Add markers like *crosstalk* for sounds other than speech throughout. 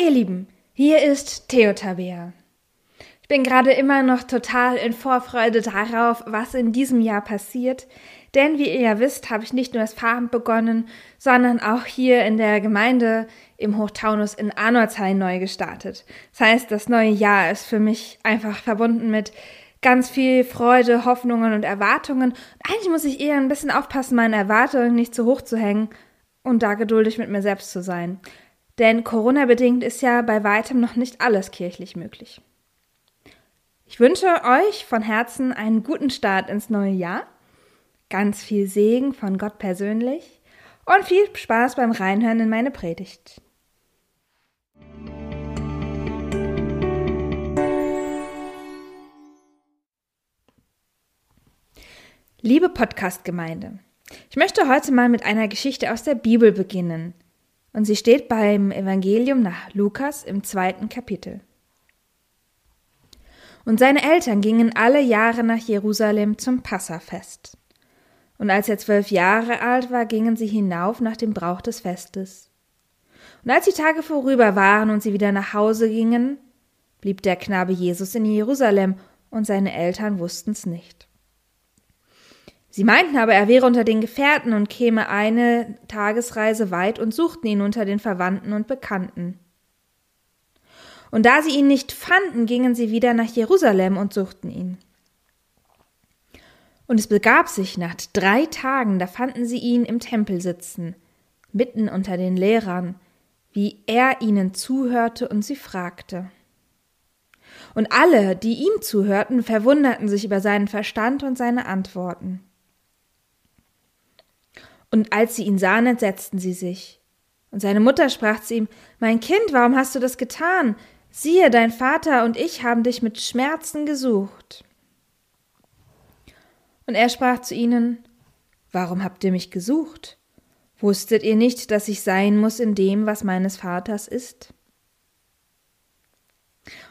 ihr Lieben, hier ist Theotabea. Ich bin gerade immer noch total in Vorfreude darauf, was in diesem Jahr passiert, denn wie ihr ja wisst, habe ich nicht nur das Farben begonnen, sondern auch hier in der Gemeinde im Hochtaunus in Arnoldshain neu gestartet. Das heißt, das neue Jahr ist für mich einfach verbunden mit ganz viel Freude, Hoffnungen und Erwartungen. eigentlich muss ich eher ein bisschen aufpassen, meine Erwartungen nicht zu hoch zu hängen und da geduldig mit mir selbst zu sein. Denn Corona-bedingt ist ja bei weitem noch nicht alles kirchlich möglich. Ich wünsche euch von Herzen einen guten Start ins neue Jahr, ganz viel Segen von Gott persönlich und viel Spaß beim Reinhören in meine Predigt. Liebe Podcast-Gemeinde, ich möchte heute mal mit einer Geschichte aus der Bibel beginnen, und sie steht beim Evangelium nach Lukas im zweiten Kapitel. Und seine Eltern gingen alle Jahre nach Jerusalem zum Passafest. Und als er zwölf Jahre alt war, gingen sie hinauf nach dem Brauch des Festes. Und als die Tage vorüber waren und sie wieder nach Hause gingen, blieb der Knabe Jesus in Jerusalem, und seine Eltern wussten's nicht. Sie meinten aber, er wäre unter den Gefährten und käme eine Tagesreise weit und suchten ihn unter den Verwandten und Bekannten. Und da sie ihn nicht fanden, gingen sie wieder nach Jerusalem und suchten ihn. Und es begab sich nach drei Tagen, da fanden sie ihn im Tempel sitzen, mitten unter den Lehrern, wie er ihnen zuhörte und sie fragte. Und alle, die ihm zuhörten, verwunderten sich über seinen Verstand und seine Antworten. Und als sie ihn sahen, entsetzten sie sich. Und seine Mutter sprach zu ihm, Mein Kind, warum hast du das getan? Siehe, dein Vater und ich haben dich mit Schmerzen gesucht. Und er sprach zu ihnen, Warum habt ihr mich gesucht? Wusstet ihr nicht, dass ich sein muss in dem, was meines Vaters ist?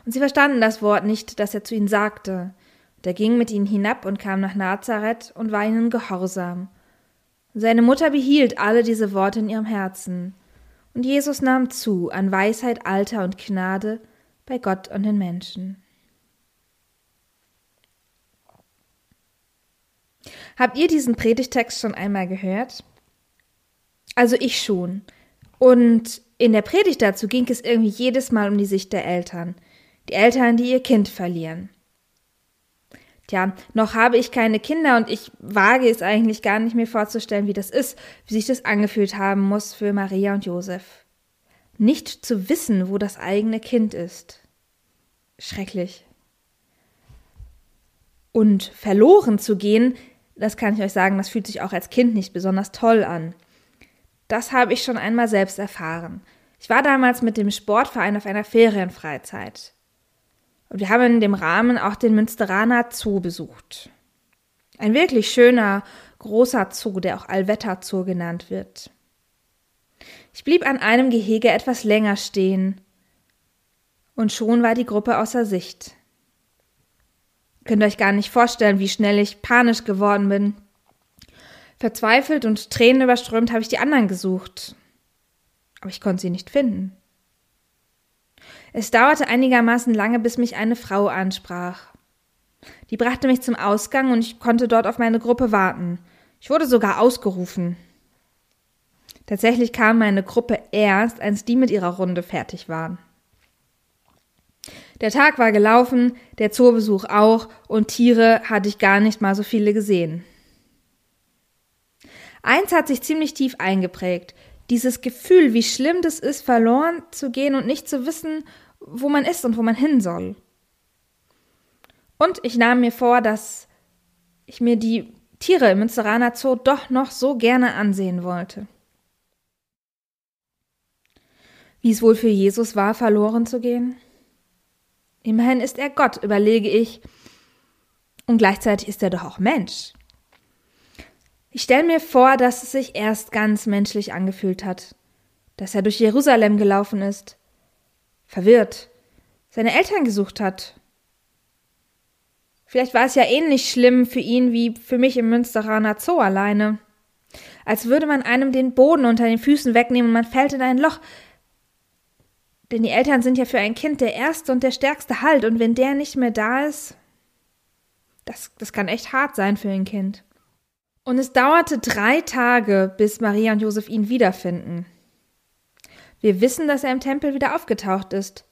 Und sie verstanden das Wort nicht, das er zu ihnen sagte. Und er ging mit ihnen hinab und kam nach Nazareth und war ihnen gehorsam. Seine Mutter behielt alle diese Worte in ihrem Herzen. Und Jesus nahm zu an Weisheit, Alter und Gnade bei Gott und den Menschen. Habt ihr diesen Predigtext schon einmal gehört? Also ich schon. Und in der Predigt dazu ging es irgendwie jedes Mal um die Sicht der Eltern. Die Eltern, die ihr Kind verlieren. Tja, noch habe ich keine Kinder und ich wage es eigentlich gar nicht mir vorzustellen, wie das ist, wie sich das angefühlt haben muss für Maria und Josef. Nicht zu wissen, wo das eigene Kind ist. Schrecklich. Und verloren zu gehen, das kann ich euch sagen, das fühlt sich auch als Kind nicht besonders toll an. Das habe ich schon einmal selbst erfahren. Ich war damals mit dem Sportverein auf einer Ferienfreizeit. Und wir haben in dem Rahmen auch den Münsteraner Zoo besucht. Ein wirklich schöner, großer Zoo, der auch Allwetter Zoo genannt wird. Ich blieb an einem Gehege etwas länger stehen, und schon war die Gruppe außer Sicht. Könnt euch gar nicht vorstellen, wie schnell ich panisch geworden bin. Verzweifelt und Tränen überströmt habe ich die anderen gesucht, aber ich konnte sie nicht finden. Es dauerte einigermaßen lange, bis mich eine Frau ansprach. Die brachte mich zum Ausgang und ich konnte dort auf meine Gruppe warten. Ich wurde sogar ausgerufen. Tatsächlich kam meine Gruppe erst, als die mit ihrer Runde fertig waren. Der Tag war gelaufen, der Zoobesuch auch, und Tiere hatte ich gar nicht mal so viele gesehen. Eins hat sich ziemlich tief eingeprägt. Dieses Gefühl, wie schlimm das ist, verloren zu gehen und nicht zu wissen, wo man ist und wo man hin soll. Und ich nahm mir vor, dass ich mir die Tiere im Münsteraner Zoo doch noch so gerne ansehen wollte. Wie es wohl für Jesus war, verloren zu gehen? Immerhin ist er Gott, überlege ich, und gleichzeitig ist er doch auch Mensch. Ich stelle mir vor, dass es sich erst ganz menschlich angefühlt hat, dass er durch Jerusalem gelaufen ist, verwirrt, seine Eltern gesucht hat. Vielleicht war es ja ähnlich schlimm für ihn wie für mich im Münsteraner Zoo alleine. Als würde man einem den Boden unter den Füßen wegnehmen und man fällt in ein Loch. Denn die Eltern sind ja für ein Kind der erste und der stärkste Halt, und wenn der nicht mehr da ist, das, das kann echt hart sein für ein Kind. Und es dauerte drei Tage, bis Maria und Josef ihn wiederfinden. Wir wissen, dass er im Tempel wieder aufgetaucht ist.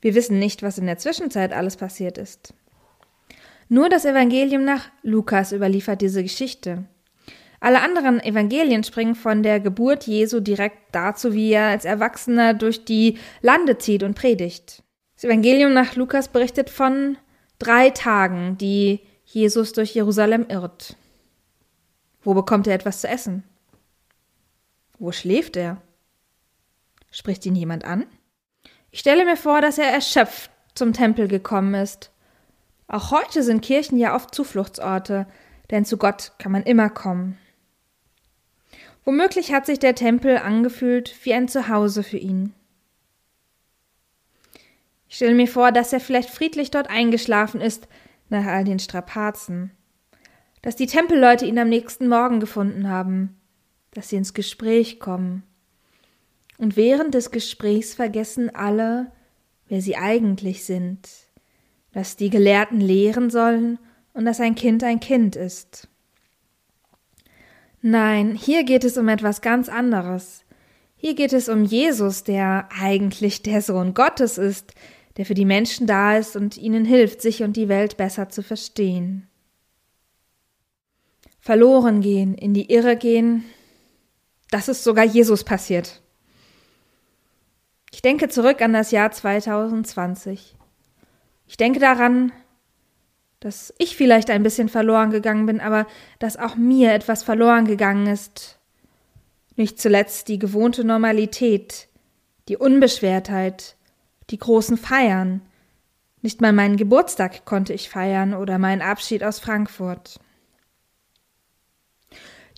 Wir wissen nicht, was in der Zwischenzeit alles passiert ist. Nur das Evangelium nach Lukas überliefert diese Geschichte. Alle anderen Evangelien springen von der Geburt Jesu direkt dazu, wie er als Erwachsener durch die Lande zieht und predigt. Das Evangelium nach Lukas berichtet von drei Tagen, die Jesus durch Jerusalem irrt. Wo bekommt er etwas zu essen? Wo schläft er? Spricht ihn jemand an? Ich stelle mir vor, dass er erschöpft zum Tempel gekommen ist. Auch heute sind Kirchen ja oft Zufluchtsorte, denn zu Gott kann man immer kommen. Womöglich hat sich der Tempel angefühlt wie ein Zuhause für ihn. Ich stelle mir vor, dass er vielleicht friedlich dort eingeschlafen ist nach all den Strapazen, dass die Tempelleute ihn am nächsten Morgen gefunden haben, dass sie ins Gespräch kommen, und während des Gesprächs vergessen alle, wer sie eigentlich sind, dass die Gelehrten lehren sollen und dass ein Kind ein Kind ist. Nein, hier geht es um etwas ganz anderes. Hier geht es um Jesus, der eigentlich der Sohn Gottes ist, der für die Menschen da ist und ihnen hilft, sich und die Welt besser zu verstehen. Verloren gehen, in die Irre gehen, das ist sogar Jesus passiert. Ich denke zurück an das Jahr 2020. Ich denke daran, dass ich vielleicht ein bisschen verloren gegangen bin, aber dass auch mir etwas verloren gegangen ist. Nicht zuletzt die gewohnte Normalität, die Unbeschwertheit, die großen Feiern. Nicht mal meinen Geburtstag konnte ich feiern oder meinen Abschied aus Frankfurt.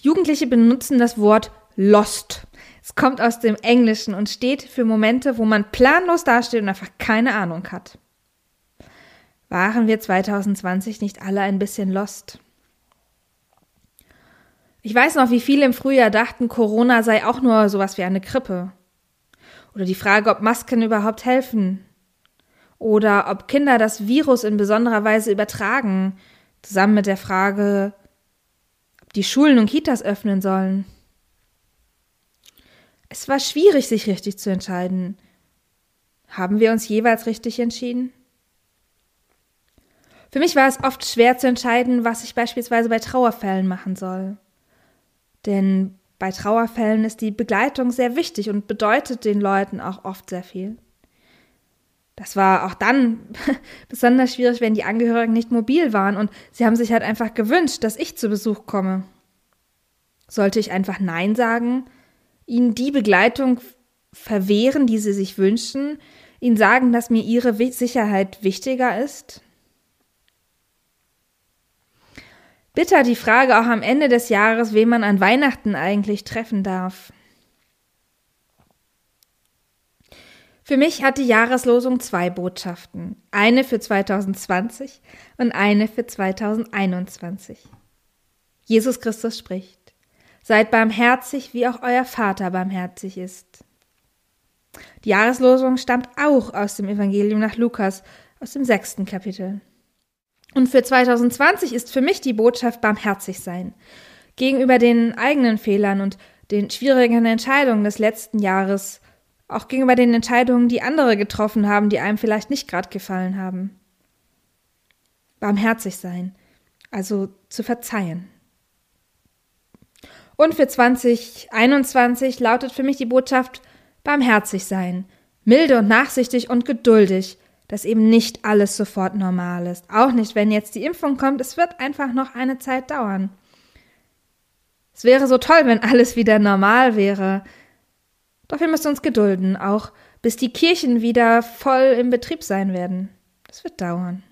Jugendliche benutzen das Wort lost es kommt aus dem Englischen und steht für Momente, wo man planlos dasteht und einfach keine Ahnung hat. Waren wir 2020 nicht alle ein bisschen lost? Ich weiß noch, wie viele im Frühjahr dachten, Corona sei auch nur sowas wie eine Grippe. Oder die Frage, ob Masken überhaupt helfen. Oder ob Kinder das Virus in besonderer Weise übertragen, zusammen mit der Frage, ob die Schulen und Kitas öffnen sollen. Es war schwierig, sich richtig zu entscheiden. Haben wir uns jeweils richtig entschieden? Für mich war es oft schwer zu entscheiden, was ich beispielsweise bei Trauerfällen machen soll. Denn bei Trauerfällen ist die Begleitung sehr wichtig und bedeutet den Leuten auch oft sehr viel. Das war auch dann *laughs* besonders schwierig, wenn die Angehörigen nicht mobil waren und sie haben sich halt einfach gewünscht, dass ich zu Besuch komme. Sollte ich einfach Nein sagen ihnen die Begleitung verwehren, die sie sich wünschen, ihnen sagen, dass mir ihre Sicherheit wichtiger ist? Bitter die Frage auch am Ende des Jahres, wen man an Weihnachten eigentlich treffen darf. Für mich hat die Jahreslosung zwei Botschaften. Eine für 2020 und eine für 2021. Jesus Christus spricht. Seid barmherzig, wie auch euer Vater barmherzig ist. Die Jahreslosung stammt auch aus dem Evangelium nach Lukas, aus dem sechsten Kapitel. Und für 2020 ist für mich die Botschaft barmherzig sein. Gegenüber den eigenen Fehlern und den schwierigen Entscheidungen des letzten Jahres, auch gegenüber den Entscheidungen, die andere getroffen haben, die einem vielleicht nicht gerade gefallen haben. Barmherzig sein, also zu verzeihen. Und für 2021 lautet für mich die Botschaft barmherzig sein, milde und nachsichtig und geduldig, dass eben nicht alles sofort normal ist. Auch nicht, wenn jetzt die Impfung kommt, es wird einfach noch eine Zeit dauern. Es wäre so toll, wenn alles wieder normal wäre. Doch wir müssen uns gedulden, auch bis die Kirchen wieder voll im Betrieb sein werden. Das wird dauern.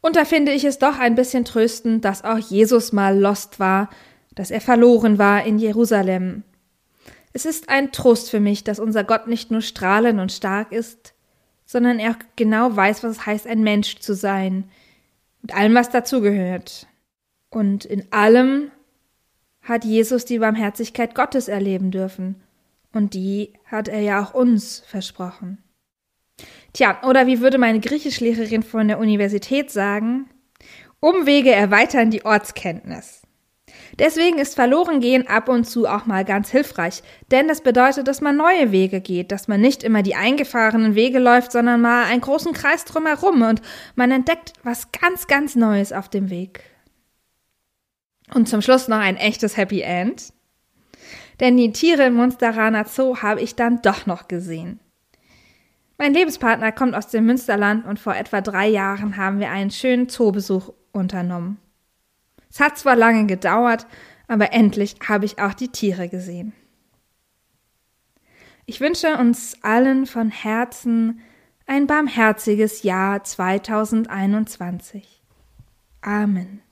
Und da finde ich es doch ein bisschen tröstend, dass auch Jesus mal lost war, dass er verloren war in Jerusalem. Es ist ein Trost für mich, dass unser Gott nicht nur strahlend und stark ist, sondern er genau weiß, was es heißt, ein Mensch zu sein, mit allem, was dazugehört. Und in allem hat Jesus die Barmherzigkeit Gottes erleben dürfen, Und die hat er ja auch uns versprochen. Tja, oder wie würde meine Griechischlehrerin von der Universität sagen? Umwege erweitern die Ortskenntnis. Deswegen ist Verlorengehen ab und zu auch mal ganz hilfreich, denn das bedeutet, dass man neue Wege geht, dass man nicht immer die eingefahrenen Wege läuft, sondern mal einen großen Kreis drumherum und man entdeckt was ganz, ganz Neues auf dem Weg. Und zum Schluss noch ein echtes Happy End. Denn die Tiere im Munsteraner Zoo habe ich dann doch noch gesehen. Mein Lebenspartner kommt aus dem Münsterland und vor etwa drei Jahren haben wir einen schönen Zoobesuch unternommen. Es hat zwar lange gedauert, aber endlich habe ich auch die Tiere gesehen. Ich wünsche uns allen von Herzen ein barmherziges Jahr 2021. Amen.